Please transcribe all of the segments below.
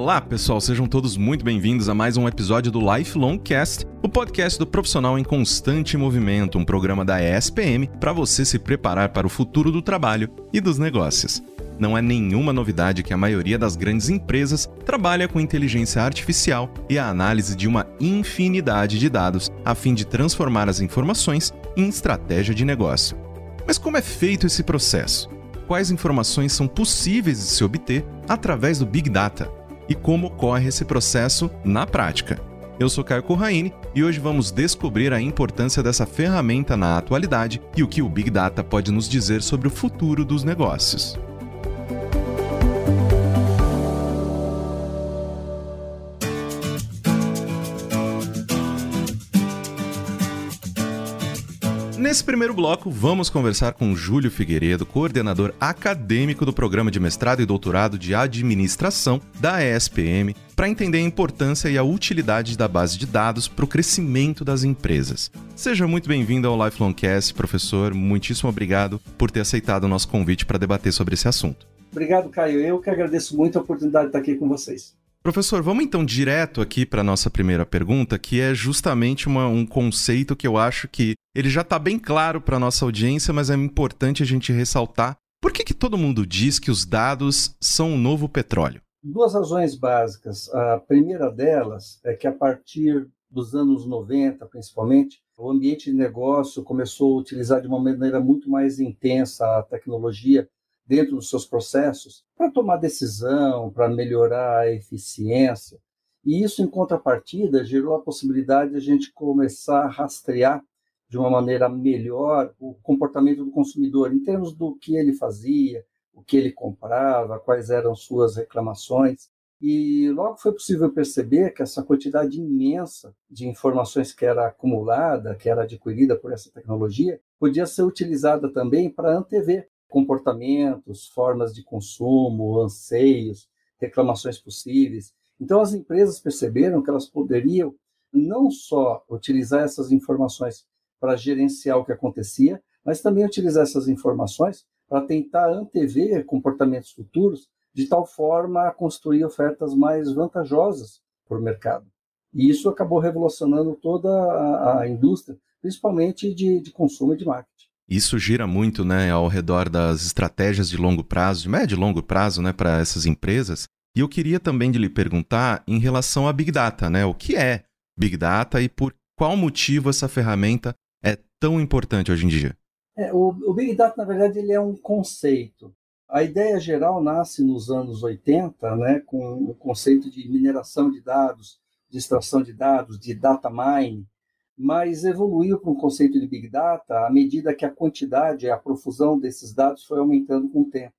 Olá, pessoal, sejam todos muito bem-vindos a mais um episódio do Lifelong Cast, o podcast do profissional em constante movimento, um programa da ESPM para você se preparar para o futuro do trabalho e dos negócios. Não é nenhuma novidade que a maioria das grandes empresas trabalha com inteligência artificial e a análise de uma infinidade de dados a fim de transformar as informações em estratégia de negócio. Mas como é feito esse processo? Quais informações são possíveis de se obter através do Big Data? E como ocorre esse processo na prática. Eu sou Caio Corraine e hoje vamos descobrir a importância dessa ferramenta na atualidade e o que o Big Data pode nos dizer sobre o futuro dos negócios. Nesse primeiro bloco, vamos conversar com Júlio Figueiredo, coordenador acadêmico do programa de mestrado e doutorado de administração da ESPM, para entender a importância e a utilidade da base de dados para o crescimento das empresas. Seja muito bem-vindo ao Lifelong Cast, professor. Muitíssimo obrigado por ter aceitado o nosso convite para debater sobre esse assunto. Obrigado, Caio. Eu que agradeço muito a oportunidade de estar aqui com vocês. Professor, vamos então direto aqui para a nossa primeira pergunta, que é justamente uma, um conceito que eu acho que ele já está bem claro para a nossa audiência, mas é importante a gente ressaltar. Por que, que todo mundo diz que os dados são o novo petróleo? Duas razões básicas. A primeira delas é que a partir dos anos 90, principalmente, o ambiente de negócio começou a utilizar de uma maneira muito mais intensa a tecnologia dentro dos seus processos para tomar decisão, para melhorar a eficiência. E isso, em contrapartida, gerou a possibilidade de a gente começar a rastrear de uma maneira melhor o comportamento do consumidor, em termos do que ele fazia, o que ele comprava, quais eram suas reclamações. E logo foi possível perceber que essa quantidade imensa de informações que era acumulada, que era adquirida por essa tecnologia, podia ser utilizada também para antever comportamentos, formas de consumo, anseios, reclamações possíveis. Então, as empresas perceberam que elas poderiam não só utilizar essas informações para gerenciar o que acontecia, mas também utilizar essas informações para tentar antever comportamentos futuros de tal forma a construir ofertas mais vantajosas para o mercado. E isso acabou revolucionando toda a, a indústria, principalmente de, de consumo e de marketing. Isso gira muito, né, ao redor das estratégias de longo prazo, de médio e longo prazo, né, para essas empresas. E eu queria também de lhe perguntar em relação a Big Data, né? O que é Big Data e por qual motivo essa ferramenta é tão importante hoje em dia? É, o, o, Big Data, na verdade, ele é um conceito. A ideia geral nasce nos anos 80, né, com o conceito de mineração de dados, de extração de dados, de data mining, mas evoluiu para um conceito de Big Data à medida que a quantidade e a profusão desses dados foi aumentando com o tempo.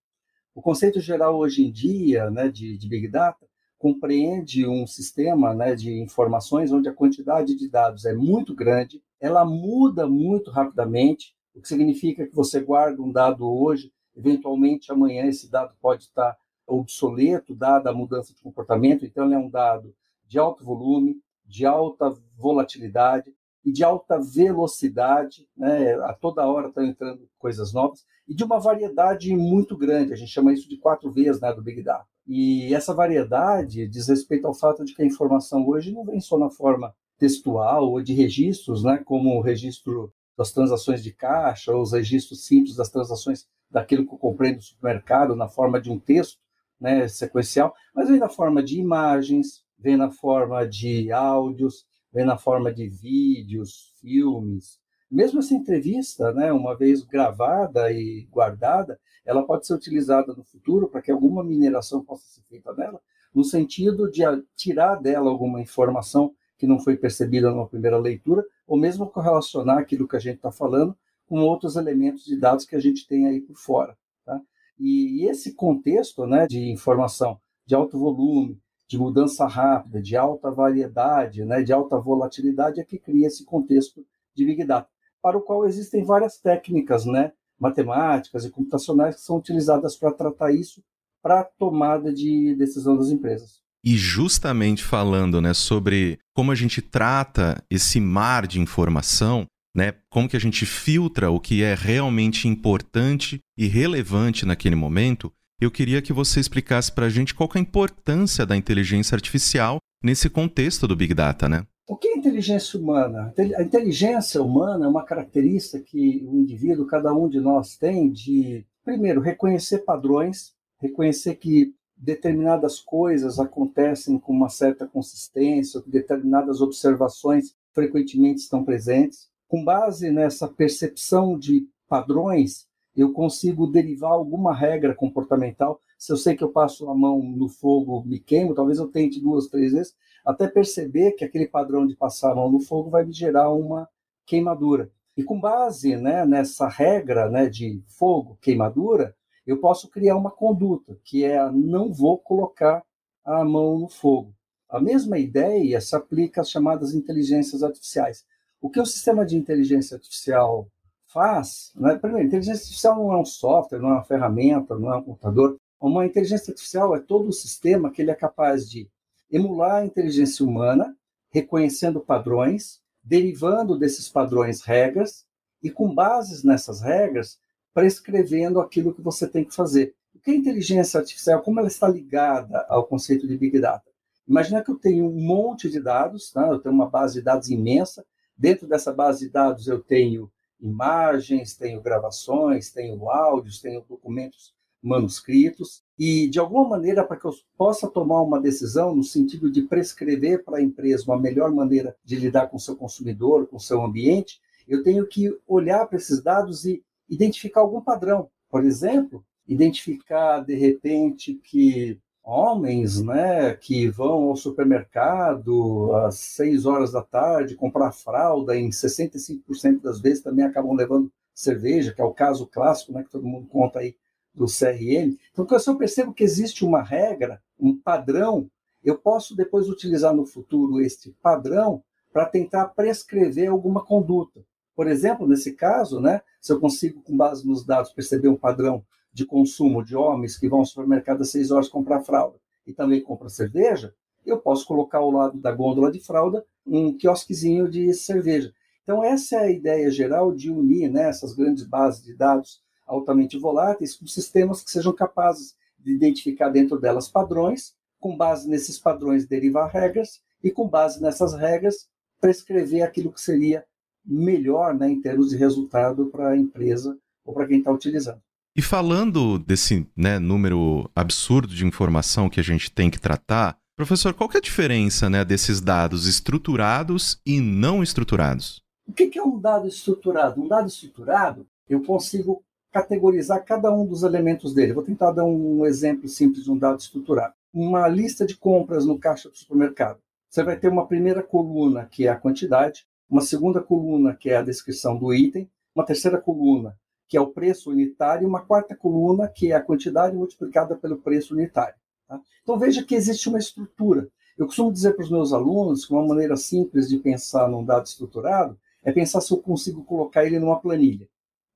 O conceito geral hoje em dia né, de, de Big Data compreende um sistema né, de informações onde a quantidade de dados é muito grande, ela muda muito rapidamente, o que significa que você guarda um dado hoje, eventualmente amanhã esse dado pode estar obsoleto, dada a mudança de comportamento, então ele é um dado de alto volume, de alta volatilidade, e de alta velocidade, né? a toda hora estão entrando coisas novas, e de uma variedade muito grande, a gente chama isso de quatro vezes né, do Big Data. E essa variedade diz respeito ao fato de que a informação hoje não vem só na forma textual ou de registros, né, como o registro das transações de caixa, ou os registros simples das transações daquilo que eu comprei no supermercado, na forma de um texto né, sequencial, mas vem na forma de imagens, vem na forma de áudios, vem na forma de vídeos, filmes. Mesmo essa entrevista, né, uma vez gravada e guardada, ela pode ser utilizada no futuro para que alguma mineração possa ser feita nela, no sentido de tirar dela alguma informação que não foi percebida numa primeira leitura, ou mesmo correlacionar aquilo que a gente está falando com outros elementos de dados que a gente tem aí por fora. Tá? E esse contexto né, de informação de alto volume, de mudança rápida, de alta variedade, né, de alta volatilidade, é que cria esse contexto de Big Data, para o qual existem várias técnicas né, matemáticas e computacionais que são utilizadas para tratar isso para a tomada de decisão das empresas. E justamente falando né, sobre como a gente trata esse mar de informação, né, como que a gente filtra o que é realmente importante e relevante naquele momento, Eu queria que você explicasse para a gente qual é a importância da inteligência artificial nesse contexto do Big Data, né? O que é inteligência humana? A inteligência humana é uma característica que o indivíduo, cada um de nós tem de, primeiro, reconhecer padrões, reconhecer que determinadas coisas acontecem com uma certa consistência, que determinadas observações frequentemente estão presentes. Com base nessa percepção de padrões, eu consigo derivar alguma regra comportamental. Se eu sei que eu passo a mão no fogo, me queimo, talvez eu tente duas, três vezes, até perceber que aquele padrão de passar a mão no fogo vai me gerar uma queimadura. E com base né, nessa regra né, de fogo, queimadura, eu posso criar uma conduta, que é a não vou colocar a mão no fogo. A mesma ideia se aplica às chamadas inteligências artificiais. O que o sistema de inteligência artificial faz, né? primeiro, inteligência artificial não é um software, não é uma ferramenta, não é um computador. Uma inteligência artificial é todo o sistema que ele é capaz de emular a inteligência humana, reconhecendo padrões, derivando desses padrões regras e, com bases nessas regras, prescrevendo aquilo que você tem que fazer. O que é inteligência artificial? Como ela está ligada ao conceito de Big Data? Imagina que eu tenho um monte de dados, tá? eu tenho uma base de dados imensa. Dentro dessa base de dados eu tenho imagens, tenho gravações, tenho áudios, tenho documentos manuscritos e de alguma maneira para que eu possa tomar uma decisão no sentido de prescrever para a empresa uma melhor maneira de lidar com seu consumidor, com seu ambiente, eu tenho que olhar para esses dados e identificar algum padrão. Por exemplo, identificar de repente que homens né, que vão ao supermercado às 6 horas da tarde comprar fralda, em 65% das vezes também acabam levando cerveja, que é o caso clássico né, que todo mundo conta aí do CRM. Então, se eu percebo que existe uma regra, um padrão, eu posso depois utilizar no futuro este padrão para tentar prescrever alguma conduta. Por exemplo, nesse caso, né, se eu consigo, com base nos dados, perceber um padrão de consumo de homens que vão ao supermercado às seis horas comprar fralda e também compram cerveja, eu posso colocar ao lado da gôndola de fralda um quiosquezinho de cerveja. Então, essa é a ideia geral de unir né, essas grandes bases de dados altamente voláteis com sistemas que sejam capazes de identificar dentro delas padrões, com base nesses padrões derivar regras e com base nessas regras prescrever aquilo que seria melhor né, em termos de resultado para a empresa ou para quem está utilizando. E falando desse né, número absurdo de informação que a gente tem que tratar, professor, qual é a diferença né, desses dados estruturados e não estruturados? O que é um dado estruturado? Um dado estruturado, eu consigo categorizar cada um dos elementos dele. Vou tentar dar um exemplo simples de um dado estruturado. Uma lista de compras no caixa do supermercado. Você vai ter uma primeira coluna, que é a quantidade, uma segunda coluna, que é a descrição do item, uma terceira coluna, que é o preço unitário, e uma quarta coluna, que é a quantidade multiplicada pelo preço unitário. Tá? Então veja que existe uma estrutura. Eu costumo dizer para os meus alunos que uma maneira simples de pensar num dado estruturado é pensar se eu consigo colocar ele numa planilha.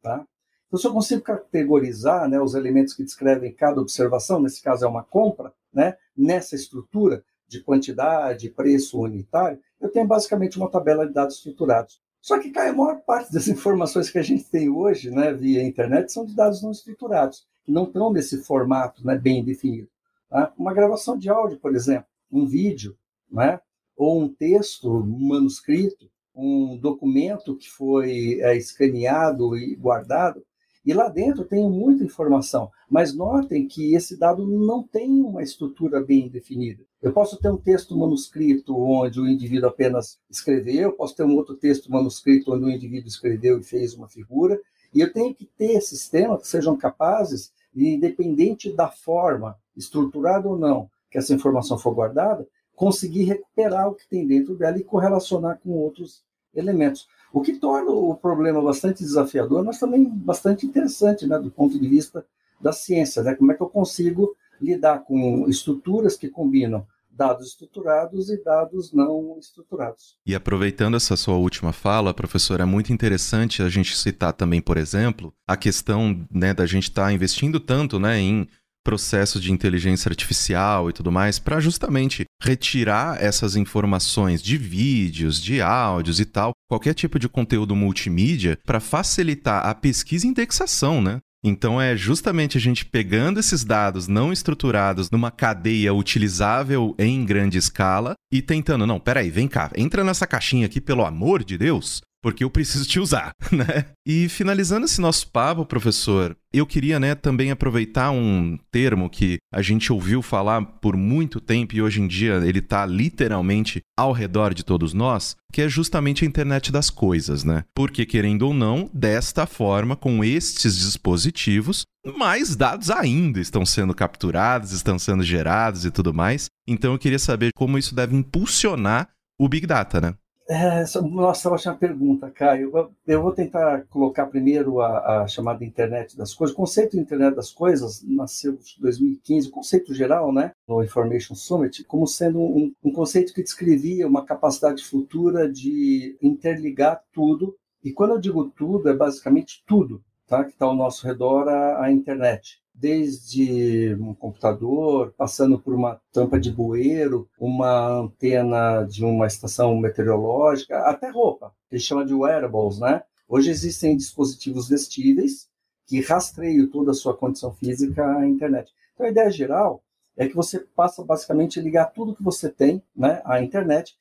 Tá? Então, se eu consigo categorizar né, os elementos que descrevem cada observação, nesse caso é uma compra, né, nessa estrutura de quantidade, preço unitário, eu tenho basicamente uma tabela de dados estruturados. Só que a maior parte das informações que a gente tem hoje, né, via internet, são de dados não estruturados, que não estão nesse formato né, bem definido. Tá? Uma gravação de áudio, por exemplo, um vídeo, né, ou um texto um manuscrito, um documento que foi é, escaneado e guardado, e lá dentro tem muita informação, mas notem que esse dado não tem uma estrutura bem definida. Eu posso ter um texto manuscrito onde o indivíduo apenas escreveu, posso ter um outro texto manuscrito onde o indivíduo escreveu e fez uma figura, e eu tenho que ter sistemas que sejam capazes, independente da forma, estruturada ou não, que essa informação for guardada, conseguir recuperar o que tem dentro dela e correlacionar com outros elementos. O que torna o problema bastante desafiador, mas também bastante interessante, né, do ponto de vista da ciência, né? Como é que eu consigo lidar com estruturas que combinam dados estruturados e dados não estruturados. E aproveitando essa sua última fala, professor, é muito interessante a gente citar também, por exemplo, a questão né, da gente estar tá investindo tanto né, em processos de inteligência artificial e tudo mais, para justamente retirar essas informações de vídeos, de áudios e tal, qualquer tipo de conteúdo multimídia, para facilitar a pesquisa e indexação, né? Então é justamente a gente pegando esses dados não estruturados numa cadeia utilizável em grande escala e tentando, não, peraí, vem cá, entra nessa caixinha aqui, pelo amor de Deus, porque eu preciso te usar, né? E finalizando esse nosso papo, professor, eu queria, né, também aproveitar um termo que a gente ouviu falar por muito tempo e hoje em dia ele está literalmente ao redor de todos nós, que é justamente a internet das coisas, né? Porque querendo ou não, desta forma, com estes dispositivos, mais dados ainda estão sendo capturados, estão sendo gerados e tudo mais. Então eu queria saber como isso deve impulsionar o Big Data, né? É, nossa, ótima pergunta, Caio. Eu vou tentar colocar primeiro a, a, chamada internet das coisas. O conceito de internet das coisas nasceu em 2015, o conceito geral, né, no Information Summit, como sendo um, um conceito que descrevia uma capacidade futura de interligar tudo. E quando eu digo tudo, é basicamente tudo tá, que está ao nosso redor a, a internet desde um computador, passando por uma tampa de bueiro, uma antena de uma estação meteorológica, até roupa, que chama de wearables, né? Hoje existem dispositivos vestíveis que rastreiam toda a sua condição física à internet. Então, a ideia geral é que você passa basicamente a ligar tudo que você tem né, à internet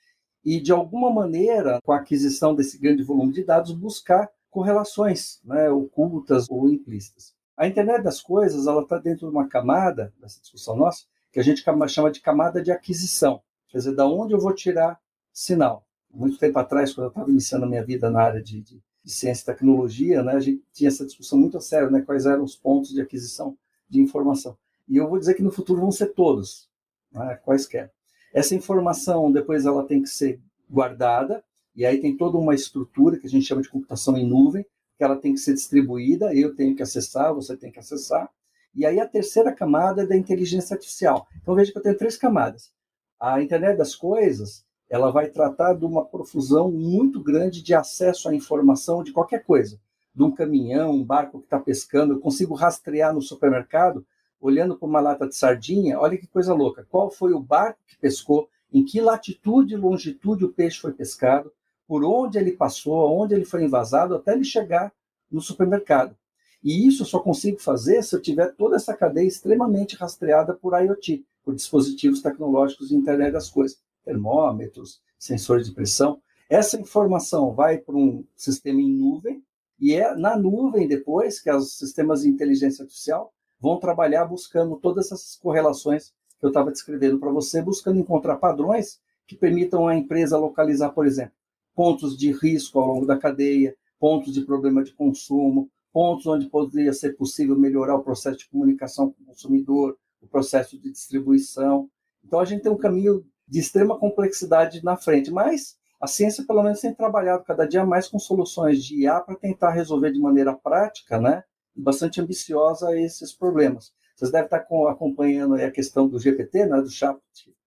e, de alguma maneira, com a aquisição desse grande volume de dados, buscar correlações né, ocultas ou implícitas. A internet das coisas, ela está dentro de uma camada, dessa discussão nossa, que a gente chama de camada de aquisição. Quer dizer, da onde eu vou tirar sinal. Muito tempo atrás, quando eu estava iniciando a minha vida na área de, de, de, ciência e tecnologia, né, a gente tinha essa discussão muito a sério, né, quais eram os pontos de aquisição de informação. E eu vou dizer que no futuro vão ser todos, né, quaisquer. Essa informação, depois, ela tem que ser guardada, e aí tem toda uma estrutura que a gente chama de computação em nuvem, que ela tem que ser distribuída, eu tenho que acessar, você tem que acessar. E aí a terceira camada é da inteligência artificial. Então veja que eu tenho três camadas. A internet das coisas, ela vai tratar de uma profusão muito grande de acesso à informação de qualquer coisa. De um caminhão, um barco que está pescando, eu consigo rastrear no supermercado, olhando para uma lata de sardinha, olha que coisa louca. Qual foi o barco que pescou, em que latitude e longitude o peixe foi pescado, por onde ele passou, onde ele foi invasado, até ele chegar no supermercado. E isso eu só consigo fazer se eu tiver toda essa cadeia extremamente rastreada por IoT, por dispositivos tecnológicos de internet das coisas, termômetros, sensores de pressão. Essa informação vai para um sistema em nuvem e é na nuvem depois que os sistemas de inteligência artificial vão trabalhar buscando todas essas correlações que eu estava descrevendo para você, buscando encontrar padrões que permitam à empresa localizar, por exemplo, pontos de risco ao longo da cadeia, pontos de problema de consumo, pontos onde poderia ser possível melhorar o processo de comunicação com o consumidor, o processo de distribuição. Então, a gente tem um caminho de extrema complexidade na frente, mas a ciência, pelo menos, tem trabalhado cada dia mais com soluções de IA para tentar resolver de maneira prática, né, bastante ambiciosa esses problemas. Vocês devem estar acompanhando a questão do GPT, né, do chat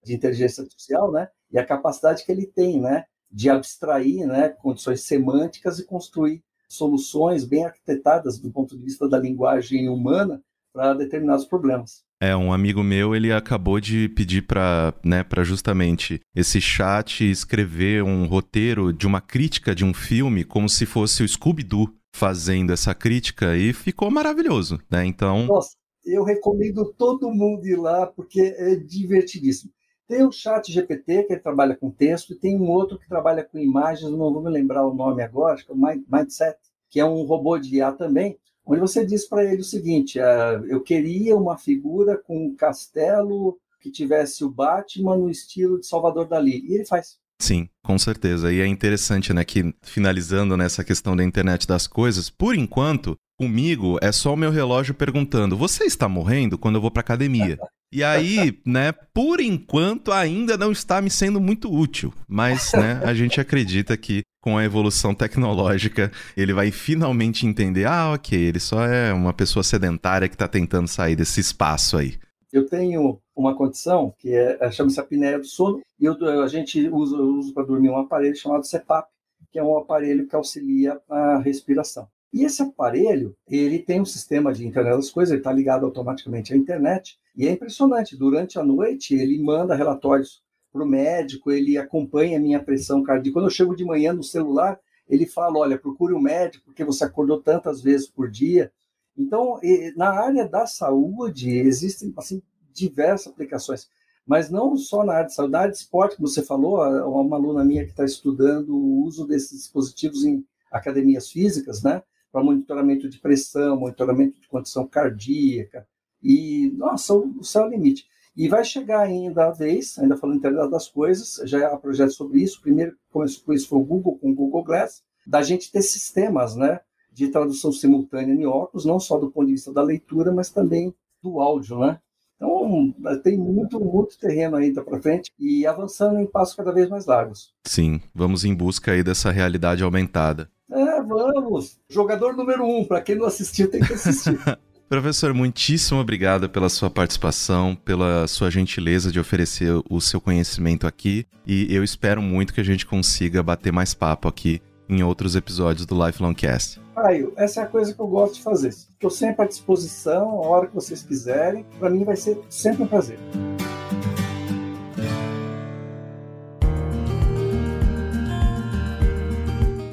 de inteligência artificial, né, e a capacidade que ele tem, né, de abstrair né, condições semânticas e construir soluções bem arquitetadas do ponto de vista da linguagem humana para determinados problemas. É, um amigo meu, ele acabou de pedir para né, justamente esse chat escrever um roteiro de uma crítica de um filme como se fosse o Scooby-Doo fazendo essa crítica e ficou maravilhoso, né? Então... Nossa, eu recomendo todo mundo ir lá porque é divertidíssimo. Tem o chat GPT, que ele trabalha com texto, e tem um outro que trabalha com imagens, não vou me lembrar o nome agora, acho que é o Mindset, que é um robô de IA também, onde você diz para ele o seguinte: uh, eu queria uma figura com um castelo que tivesse o Batman no estilo de Salvador Dali. E ele faz. Sim, com certeza. E é interessante, né, que finalizando nessa questão da internet das coisas, por enquanto, comigo é só o meu relógio perguntando: você está morrendo quando eu vou para academia? E aí, né, por enquanto ainda não está me sendo muito útil, mas, né, a gente acredita que com a evolução tecnológica ele vai finalmente entender, ah, ok, ele só é uma pessoa sedentária que está tentando sair desse espaço aí. Eu tenho uma condição que é, é chama-se apneia do sono e eu, a gente usa, usa para dormir um aparelho chamado CPAP, que é um aparelho que auxilia a respiração. E esse aparelho, ele tem um sistema de internet das coisas, ele está ligado automaticamente à internet, e é impressionante, durante a noite ele manda relatórios para o médico, ele acompanha a minha pressão cardíaca. Quando eu chego de manhã no celular, ele fala, olha, procure um médico, porque você acordou tantas vezes por dia. Então, na área da saúde, existem assim, diversas aplicações, mas não só na área de saúde, na área de esporte, que você falou, uma aluna minha que está estudando o uso desses dispositivos em academias físicas, né, para monitoramento de pressão, monitoramento de condição cardíaca, e, nossa, o céu é o limite. E vai chegar ainda a vez, ainda falando internet das coisas, já há projeto sobre isso, o primeiro começou com isso foi o Google, com o Google Glass, da gente ter sistemas, né, de tradução simultânea em óculos, não só do ponto de vista da leitura, mas também do áudio, né? Então, tem muito, muito terreno ainda para frente e avançando em passos cada vez mais largos. Sim, vamos em busca aí dessa realidade aumentada. É, vamos. Jogador número um, para quem não assistiu, tem que assistir. Professor, muitíssimo obrigado pela sua participação, pela sua gentileza de oferecer o seu conhecimento aqui. E eu espero muito que a gente consiga bater mais papo aqui em outros episódios do Lifelong Cast. Caio, essa é a coisa que eu gosto de fazer. Estou sempre à disposição, a hora que vocês quiserem. Para mim vai ser sempre um prazer.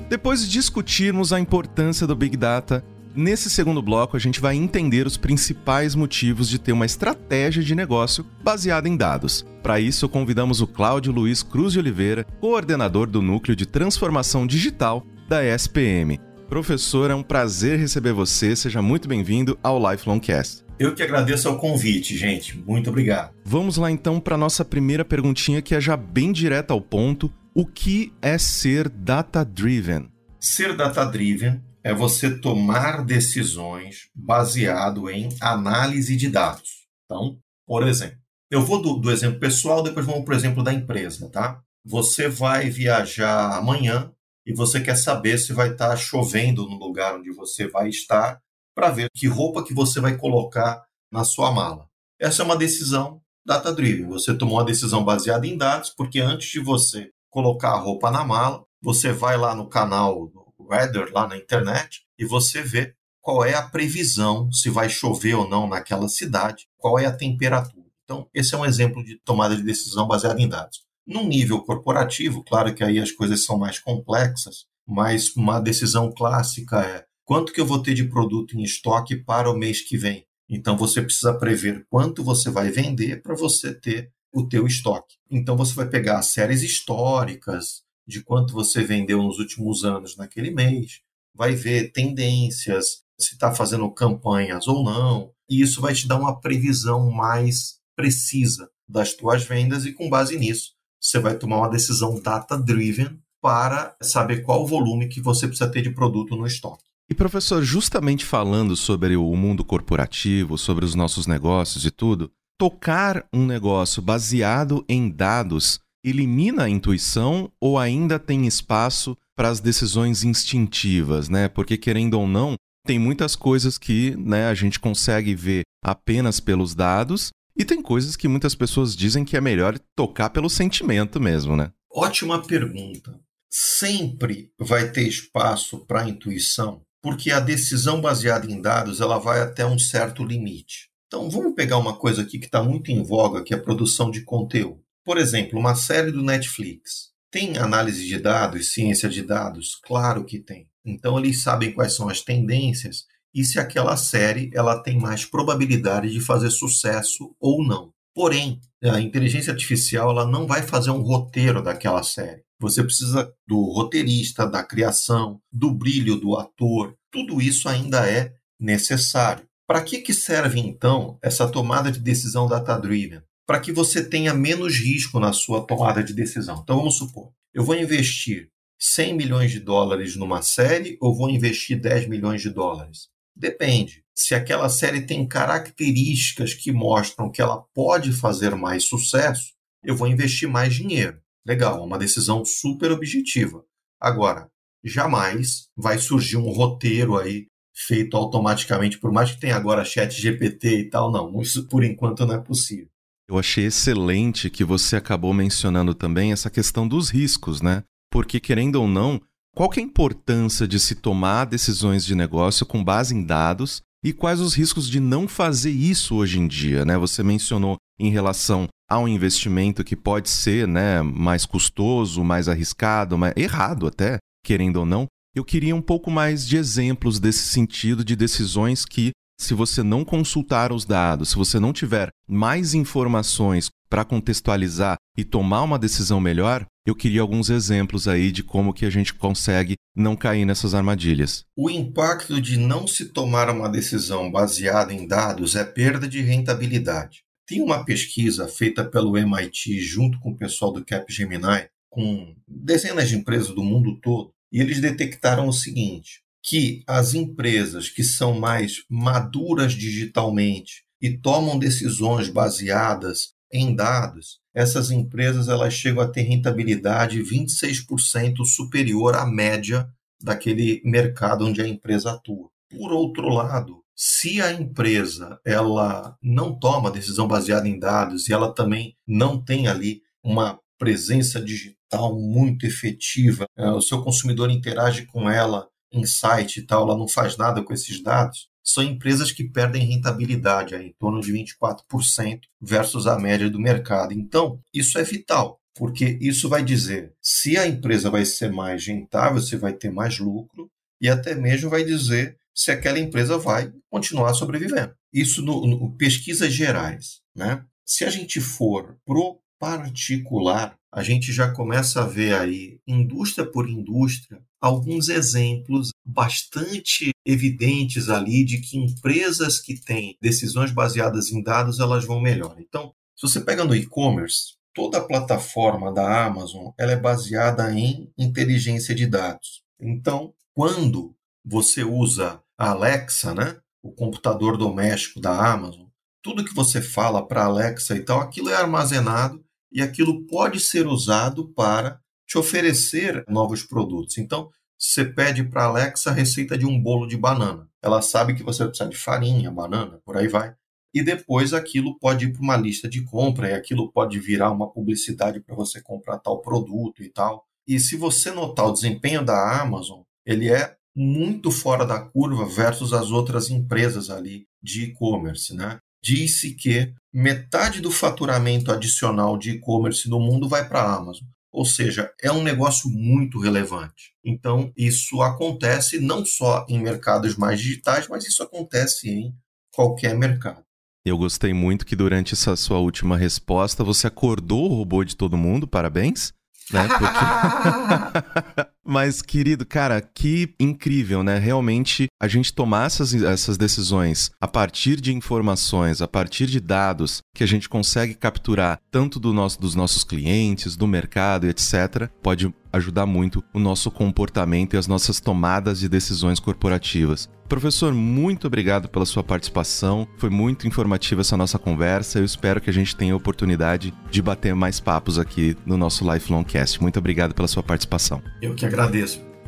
Depois de discutirmos a importância do Big Data, nesse segundo bloco a gente vai entender os principais motivos de ter uma estratégia de negócio baseada em dados. Para isso, convidamos o Cláudio Luiz Cruz de Oliveira, coordenador do Núcleo de Transformação Digital da SPM. Professor, é um prazer receber você. Seja muito bem-vindo ao Lifelong Cast. Eu que agradeço o convite, gente. Muito obrigado. Vamos lá então para nossa primeira perguntinha, que é já bem direta ao ponto. O que é ser data-driven? Ser data-driven é você tomar decisões baseado em análise de dados. Então, por exemplo, eu vou do, do exemplo pessoal, depois vamos para o exemplo da empresa, tá? Você vai viajar amanhã e você quer saber se vai estar tá chovendo no lugar onde você vai estar para ver que roupa que você vai colocar na sua mala. Essa é uma decisão data-driven. Você tomou uma decisão baseada em dados, porque antes de você colocar a roupa na mala, você vai lá no canal Weather, lá na internet, e você vê qual é a previsão, se vai chover ou não naquela cidade, qual é a temperatura. Então, esse é um exemplo de tomada de decisão baseada em dados. Num nível corporativo, claro que aí as coisas são mais complexas, mas uma decisão clássica é quanto que eu vou ter de produto em estoque para o mês que vem. Então você precisa prever quanto você vai vender para você ter o teu estoque. Então você vai pegar séries históricas de quanto você vendeu nos últimos anos naquele mês, vai ver tendências, se está fazendo campanhas ou não, e isso vai te dar uma previsão mais precisa das tuas vendas e com base nisso você vai tomar uma decisão data driven para saber qual o volume que você precisa ter de produto no estoque. E professor, justamente falando sobre o mundo corporativo, sobre os nossos negócios e tudo, tocar um negócio baseado em dados elimina a intuição ou ainda tem espaço para as decisões instintivas, né? Porque querendo ou não, tem muitas coisas que né, a gente consegue ver apenas pelos dados e tem coisas que muitas pessoas dizem que é melhor tocar pelo sentimento mesmo, né? Ótima pergunta. Sempre vai ter espaço para a intuição, porque a decisão baseada em dados ela vai até um certo limite. Então vamos pegar uma coisa aqui que está muito em voga, que é a produção de conteúdo. Por exemplo, uma série do Netflix. Tem análise de dados, ciência de dados? Claro que tem. Então eles sabem quais são as tendências e se aquela série ela tem mais probabilidade de fazer sucesso ou não. Porém, a inteligência artificial ela não vai fazer um roteiro daquela série. Você precisa do roteirista, da criação, do brilho do ator. Tudo isso ainda é necessário. Para que, que serve então essa tomada de decisão data-driven? Para que você tenha menos risco na sua tomada de decisão. Então vamos supor, eu vou investir 100 milhões de dólares numa série ou vou investir 10 milhões de dólares? Depende. Se aquela série tem características que mostram que ela pode fazer mais sucesso, eu vou investir mais dinheiro. Legal, é uma decisão super objetiva. Agora, jamais vai surgir um roteiro aí feito automaticamente, por mais que tenha agora chat GPT e tal, não, isso por enquanto não é possível. Eu achei excelente que você acabou mencionando também essa questão dos riscos, né? Porque, querendo ou não, qual é a importância de se tomar decisões de negócio com base em dados e quais os riscos de não fazer isso hoje em dia? Né? Você mencionou em relação ao investimento que pode ser né, mais custoso, mais arriscado, mais errado até, querendo ou não. Eu queria um pouco mais de exemplos desse sentido de decisões que, se você não consultar os dados, se você não tiver mais informações para contextualizar e tomar uma decisão melhor, eu queria alguns exemplos aí de como que a gente consegue não cair nessas armadilhas. O impacto de não se tomar uma decisão baseada em dados é perda de rentabilidade. Tem uma pesquisa feita pelo MIT junto com o pessoal do Capgemini, com dezenas de empresas do mundo todo, e eles detectaram o seguinte: que as empresas que são mais maduras digitalmente e tomam decisões baseadas em dados, essas empresas elas chegam a ter rentabilidade 26% superior à média daquele mercado onde a empresa atua. Por outro lado, se a empresa ela não toma decisão baseada em dados e ela também não tem ali uma presença digital tal muito efetiva, é, o seu consumidor interage com ela site e tal, ela não faz nada com esses dados, são empresas que perdem rentabilidade, em torno de 24% versus a média do mercado. Então, isso é vital, porque isso vai dizer se a empresa vai ser mais rentável, se vai ter mais lucro, e até mesmo vai dizer se aquela empresa vai continuar sobrevivendo. Isso no, no pesquisas gerais. Né? Se a gente for pro particular, a gente já começa a ver aí, indústria por indústria, alguns exemplos bastante evidentes ali de que empresas que têm decisões baseadas em dados, elas vão melhor. Então, se você pega no e-commerce, toda a plataforma da Amazon, ela é baseada em inteligência de dados. Então, quando você usa a Alexa, né, o computador doméstico da Amazon, tudo que você fala para a Alexa e tal, aquilo é armazenado e aquilo pode ser usado para te oferecer novos produtos. Então, você pede para a Alexa a receita de um bolo de banana. Ela sabe que você precisa de farinha, banana, por aí vai. E depois aquilo pode ir para uma lista de compra e aquilo pode virar uma publicidade para você comprar tal produto e tal. E se você notar o desempenho da Amazon, ele é muito fora da curva versus as outras empresas ali de e-commerce, né? Disse que metade do faturamento adicional de e-commerce no mundo vai para a Amazon. Ou seja, é um negócio muito relevante. Então, isso acontece não só em mercados mais digitais, mas isso acontece em qualquer mercado. Eu gostei muito que durante essa sua última resposta você acordou o robô de todo mundo, parabéns. Né? Porque... Mas, querido, cara, que incrível, né? Realmente a gente tomar essas, essas decisões a partir de informações, a partir de dados que a gente consegue capturar tanto do nosso, dos nossos clientes, do mercado, etc., pode ajudar muito o nosso comportamento e as nossas tomadas de decisões corporativas. Professor, muito obrigado pela sua participação. Foi muito informativa essa nossa conversa. Eu espero que a gente tenha a oportunidade de bater mais papos aqui no nosso Lifelong Cast. Muito obrigado pela sua participação. Eu que agradeço.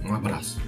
Um abraço.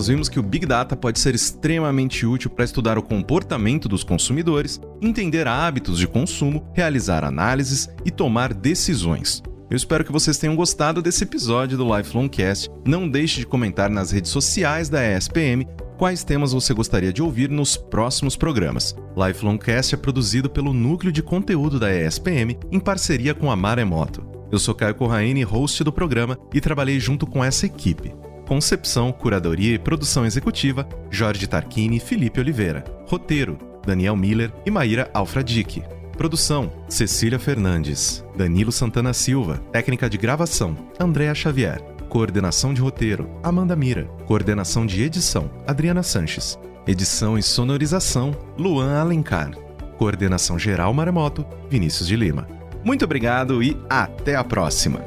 nós vimos que o Big Data pode ser extremamente útil para estudar o comportamento dos consumidores, entender hábitos de consumo, realizar análises e tomar decisões. Eu espero que vocês tenham gostado desse episódio do Lifelong Cast. Não deixe de comentar nas redes sociais da ESPM quais temas você gostaria de ouvir nos próximos programas. Lifelong Cast é produzido pelo Núcleo de Conteúdo da ESPM em parceria com a Maremoto. Eu sou Caio Corraine, host do programa, e trabalhei junto com essa equipe. Concepção, curadoria e produção executiva, Jorge Tarquini e Felipe Oliveira. Roteiro, Daniel Miller e Maíra Alfradique. Produção, Cecília Fernandes. Danilo Santana Silva. Técnica de gravação, Andréa Xavier. Coordenação de roteiro, Amanda Mira. Coordenação de edição, Adriana Sanches. Edição e sonorização, Luan Alencar. Coordenação geral Maremoto, Vinícius de Lima. Muito obrigado e até a próxima!